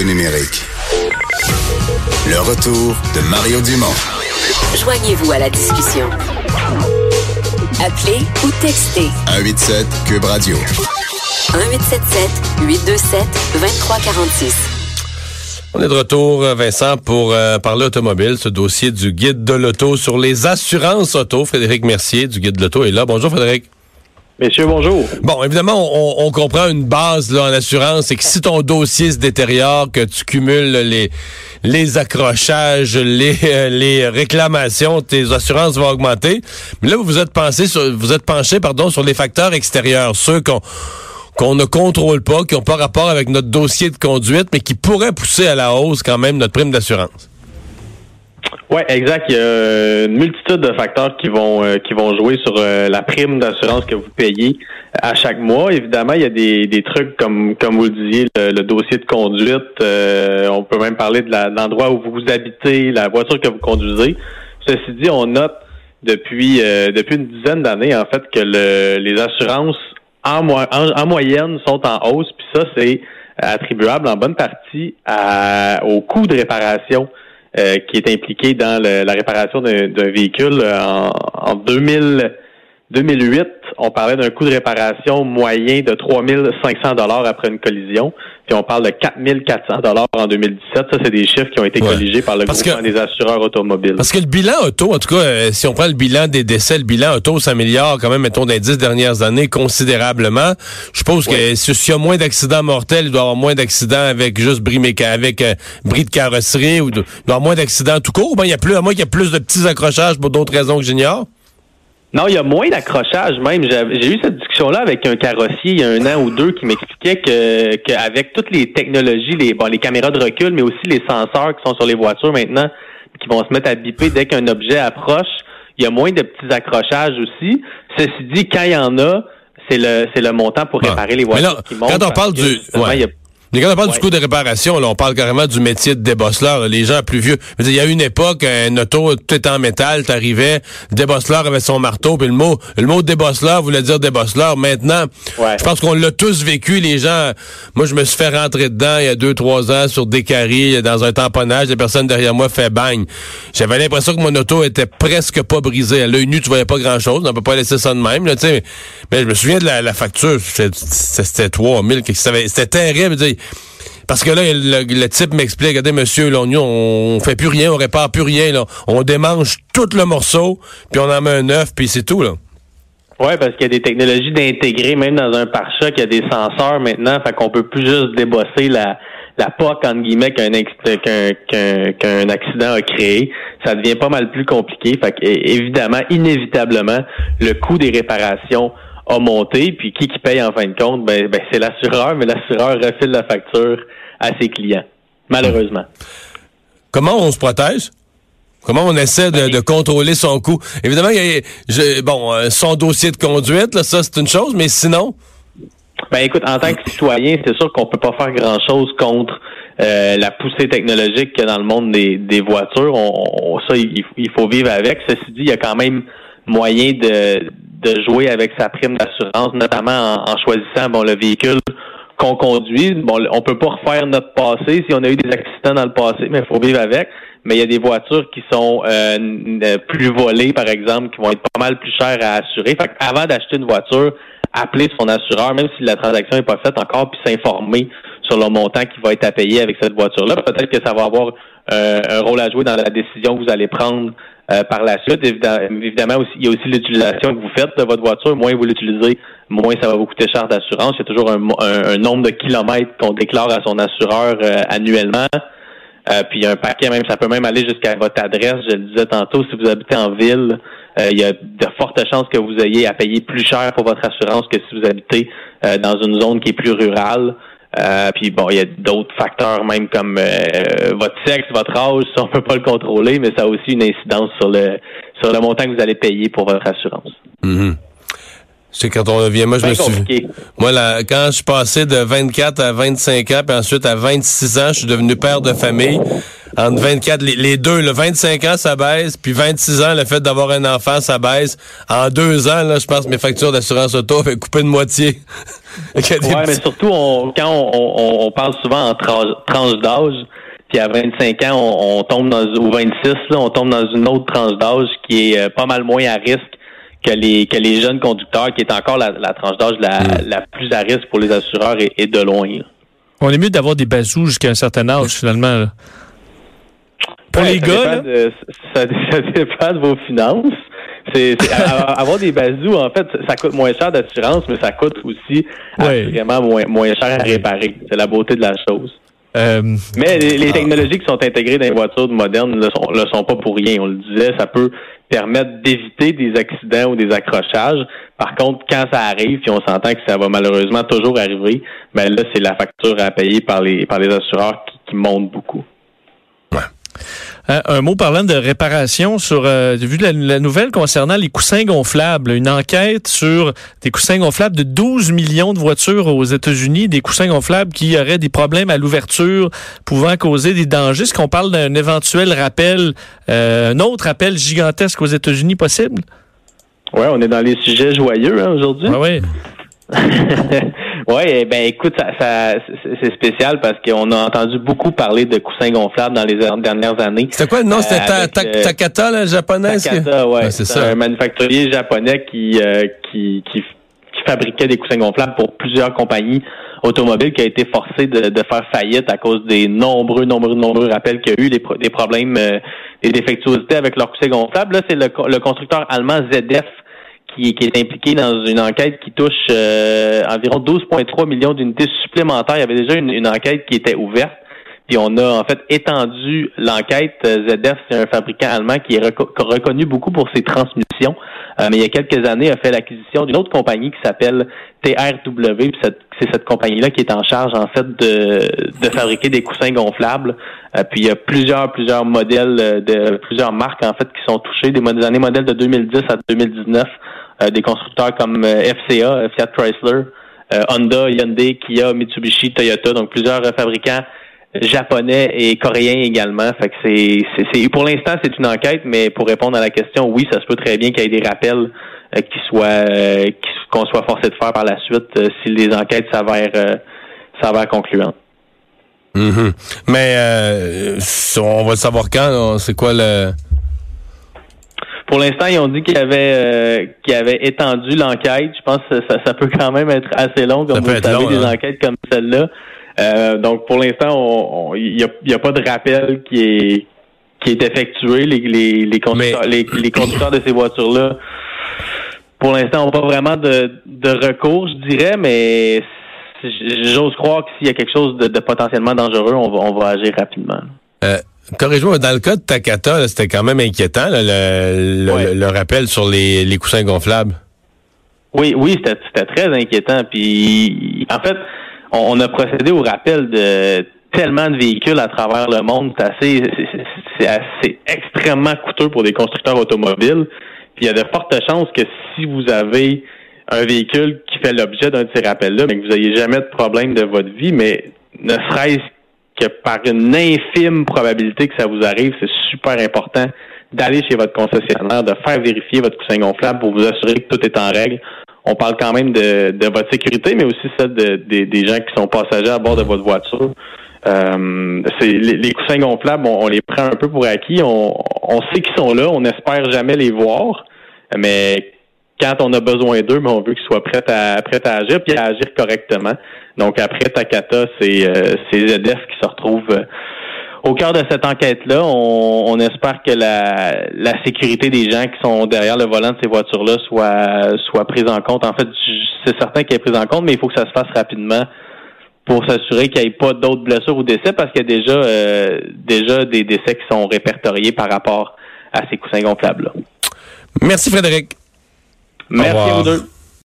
numérique. Le retour de Mario Dumont. Joignez-vous à la discussion. Appelez ou textez 187 Cube Radio. 1877 827 2346. On est de retour, Vincent, pour euh, parler automobile, ce dossier du guide de l'auto sur les assurances auto. Frédéric Mercier du guide de l'auto est là. Bonjour Frédéric. Messieurs, bonjour. Bon, évidemment, on, comprend une base là, en assurance, c'est que si ton dossier se détériore, que tu cumules les, les accrochages, les, euh, les réclamations, tes assurances vont augmenter. Mais là, vous vous êtes penché, pardon, sur les facteurs extérieurs, ceux qu'on qu'on ne contrôle pas, qui n'ont pas rapport avec notre dossier de conduite, mais qui pourraient pousser à la hausse quand même notre prime d'assurance. Oui, exact. Il y a une multitude de facteurs qui vont euh, qui vont jouer sur euh, la prime d'assurance que vous payez à chaque mois. Évidemment, il y a des, des trucs comme comme vous le disiez, le, dossier de conduite. Euh, on peut même parler de l'endroit où vous habitez, la voiture que vous conduisez. Ceci dit, on note depuis depuis une dizaine d'années en fait que le, les assurances en, en, moyenne sont en hausse, puis ça, c'est attribuable en bonne partie au coût de réparation euh, qui est impliqué dans la réparation d'un véhicule. En, en 2000, 2008, on parlait d'un coût de réparation moyen de 3500 dollars après une collision, puis on parle de 4400 dollars en 2017. Ça, c'est des chiffres qui ont été colligés par le gouvernement des assureurs automobiles. Parce que le bilan auto, en tout cas, euh, si on prend le bilan des décès, le bilan auto s'améliore quand même, mettons, dans les dix dernières années considérablement. Je suppose que s'il y a moins d'accidents mortels, il doit y avoir moins d'accidents avec juste bris avec euh, bris de carrosserie, ou il doit y avoir moins d'accidents tout court. Ben, il y a plus, à moins qu'il y a plus de petits accrochages pour d'autres raisons que j'ignore? Non, il y a moins d'accrochage même. J'ai eu cette discussion-là avec un carrossier il y a un an ou deux qui m'expliquait que qu'avec toutes les technologies, les bon, les caméras de recul, mais aussi les senseurs qui sont sur les voitures maintenant, qui vont se mettre à biper dès qu'un objet approche, il y a moins de petits accrochages aussi. Ceci dit, quand il y en a, c'est le c'est le montant pour réparer les voitures qui montent. Quand on parle du mais quand on parle du coût de réparation, là, on parle carrément du métier de débosseleur. Les gens plus vieux. Il y a une époque, un auto, tout était en métal, t'arrivais, le débosseleur avait son marteau, puis le mot, le mot débosseleur voulait dire débosseleur. Maintenant, je pense qu'on l'a tous vécu, les gens. Moi, je me suis fait rentrer dedans il y a deux, trois ans sur des caries, dans un tamponnage, les personnes derrière moi fait bang. J'avais l'impression que mon auto était presque pas brisée. À l'œil nu, tu voyais pas grand-chose. On peut pas laisser ça de même, là, Mais je me souviens de la, facture. C'était 3000, c'était terrible. Parce que là, le, type m'explique, regardez, monsieur, l'oignon, on fait plus rien, on répare plus rien, là. On démange tout le morceau, puis on en met un œuf, puis c'est tout, là. Oui, parce qu'il y a des technologies d'intégrer, même dans un pare-choc, il y a des senseurs maintenant, fait qu'on peut plus juste débosser la, la entre guillemets, qu'un qu'un accident a créé. Ça devient pas mal plus compliqué. Fait évidemment, inévitablement, le coût des réparations a monté, puis qui qui paye en fin de compte? Ben, ben c'est l'assureur, mais l'assureur refile la facture à ses clients, malheureusement. Comment on se protège? Comment on essaie de, contrôler son coût? Évidemment, il y a, bon, euh, son dossier de conduite, là, ça c'est une chose, mais sinon? Ben écoute, en tant que citoyen, c'est sûr qu'on peut pas faire grand-chose contre euh, la poussée technologique qu'il y a dans le monde des, voitures. On, ça, il, il, faut vivre avec. Ceci dit, il y a quand même moyen de, de jouer avec sa prime d'assurance, notamment en, choisissant bon le véhicule qu'on conduit. Bon, on peut pas refaire notre passé si on a eu des accidents dans le passé, mais il faut vivre avec. Mais il y a des voitures qui sont euh, plus volées, par exemple, qui vont être pas mal plus chères à assurer. Fait avant d'acheter une voiture, appeler son assureur, même si la transaction n'est pas faite encore, puis s'informer sur le montant qui va être à payer avec cette voiture-là. Peut-être que ça va avoir euh, un rôle à jouer dans la décision que vous allez prendre euh, par la suite. Évidemment, il y a aussi l'utilisation que vous faites de votre voiture. Moins vous l'utilisez, moins ça va vous coûter cher d'assurance. Il y a toujours un, nombre de kilomètres qu'on déclare à son assureur euh, annuellement. Euh, puis un paquet même, ça peut même aller jusqu'à votre adresse. Je le disais tantôt, si vous habitez en ville, il y a de fortes chances que vous ayez à payer plus cher pour votre assurance que si vous habitez dans une zone qui est plus rurale. Euh, puis bon, il y a d'autres facteurs, même comme euh, votre sexe, votre âge, ça on peut pas le contrôler, mais ça a aussi une incidence sur le sur le montant que vous allez payer pour votre assurance. Mm-hmm. C'est quand on revient. Moi, je me suis. Moi, là, quand je suis passé de 24 à 25 ans, puis ensuite à 26 ans, je suis devenu père de famille. Entre 24, les, deux, le 25 ans, ça baisse, puis 26 ans, le fait d'avoir un enfant, ça baisse. En deux ans, là, je pense que mes factures d'assurance auto avaient coupé de moitié. oui, mais surtout, quand on, parle souvent en tranche d'âge, puis à 25 ans, on, tombe dans, ou 26, là, on tombe dans une autre tranche d'âge qui est euh, pas mal moins à risque que les que les jeunes conducteurs, qui est encore la, tranche d'âge la, mm. la, plus à risque pour les assureurs et, de loin. On est mieux d'avoir des bazous jusqu'à un certain âge, finalement. Pour les gars, ça, dépend de vos finances. C'est, avoir des bazous, en fait, ça coûte moins cher d'assurance, mais ça coûte aussi vraiment moins, moins cher à réparer. C'est la beauté de la chose. Euh, mais les, technologies qui sont intégrées dans les voitures modernes ne sont, le sont pas pour rien. On le disait, ça peut permettre d'éviter des accidents ou des accrochages. Par contre, quand ça arrive, puis on s'entend que ça va malheureusement toujours arriver, ben là, c'est la facture à payer par les par les assureurs qui, qui monte beaucoup. Euh, un mot parlant de réparation sur, euh, vu la, nouvelle concernant les coussins gonflables, une enquête sur des coussins gonflables de 12 millions de voitures aux États-Unis, des coussins gonflables qui auraient des problèmes à l'ouverture, pouvant causer des dangers. Est-ce qu'on parle d'un éventuel rappel, euh, un autre rappel gigantesque aux États-Unis possible? Oui, on est dans les sujets joyeux hein, aujourd'hui. Ah oui. Oui, eh ben écoute, ça, c'est spécial parce qu'on a entendu beaucoup parler de coussins gonflables dans les dernières années. C'était quoi? Non, c'était euh, euh, Takata, le japonais? Takata, ouais. c'est ça. un manufacturier japonais qui, euh, qui, qui, fabriquait des coussins gonflables pour plusieurs compagnies automobiles qui a été forcé de, de faire faillite à cause des nombreux, nombreux, nombreux rappels qu'il y a eu, des, des problèmes, des défectuosités avec leurs coussins gonflables. Là, c'est le, le constructeur allemand ZF qui, est impliqué dans une enquête qui touche euh, environ 12,3 millions d'unités supplémentaires. Il y avait déjà une, enquête qui était ouverte. Puis on a en fait étendu l'enquête. Euh, ZF, c'est un fabricant allemand qui est reconnu beaucoup pour ses transmissions. Euh, mais il y a quelques années, a fait l'acquisition d'une autre compagnie qui s'appelle TRW. c'est cette compagnie-là qui est en charge en fait de, de fabriquer des coussins gonflables. puis il y a plusieurs, plusieurs modèles de plusieurs marques en fait qui sont touchées, des, des années modèles de 2010 à 2019. Euh, des constructeurs comme euh, FCA, euh, Fiat Chrysler, Honda, Hyundai, Kia, Mitsubishi, Toyota, donc plusieurs fabricants japonais et coréens également. Fait que c'est, pour l'instant c'est une enquête, mais pour répondre à la question, oui, ça se peut très bien qu'il y ait des rappels qui soient qu'on soit forcé de faire par la suite si les enquêtes s'avèrent s'avèrent concluantes. Mm-hmm. Mais on va savoir quand. C'est quoi le pour l'instant, ils ont dit qu'ils avaient, euh, avaient étendu l'enquête. Je pense que ça, peut quand même être assez long, comme vous savez, des hein. enquêtes comme celle-là. Euh, donc, pour l'instant, il n'y a, pas de rappel qui est qui est effectué. Les, les, les, conducteurs, les, conducteurs de ces voitures-là, pour l'instant, n'ont pas vraiment de, de recours, je dirais, mais j'ose croire que s'il y a quelque chose de, potentiellement dangereux, on va, on va agir rapidement. Euh, Corrige-moi, dans le cas de Takata, c'était quand même inquiétant, le, rappel sur les, coussins gonflables. Oui, oui, c'était très inquiétant. Puis, en fait, on, a procédé au rappel de tellement de véhicules à travers le monde. C'est assez, c'est assez extrêmement coûteux pour des constructeurs automobiles. Puis, il y a de fortes chances que si vous avez un véhicule qui fait l'objet d'un de ces rappels-là, mais que vous n'ayez jamais de problème de votre vie, mais ne serait-ce que par une infime probabilité que ça vous arrive, c'est super important d'aller chez votre concessionnaire, de faire vérifier votre coussin gonflable pour vous assurer que tout est en règle. On parle quand même de, votre sécurité, mais aussi celle de, des gens qui sont passagers à bord de votre voiture. Euh, les, coussins gonflables, on, les prend un peu pour acquis. On, on sait qu'ils sont là, on n'espère jamais les voir, mais quand on a besoin d'eux, mais on veut qu'ils soient prêts à, prêts à agir puis à agir correctement. Donc après Takata, c'est euh, ZF qui se retrouvent euh, au cœur de cette enquête-là. On, espère que la, la sécurité des gens qui sont derrière le volant de ces voitures-là soit, soit prise en compte. En fait, c'est certain qu'elle est prise en compte, mais il faut que ça se fasse rapidement pour s'assurer qu'il n'y ait pas d'autres blessures ou décès parce qu'il y a déjà, euh, déjà des décès qui sont répertoriés par rapport à ces coussins gonflables-là. Merci Frédéric. Merci à vous deux.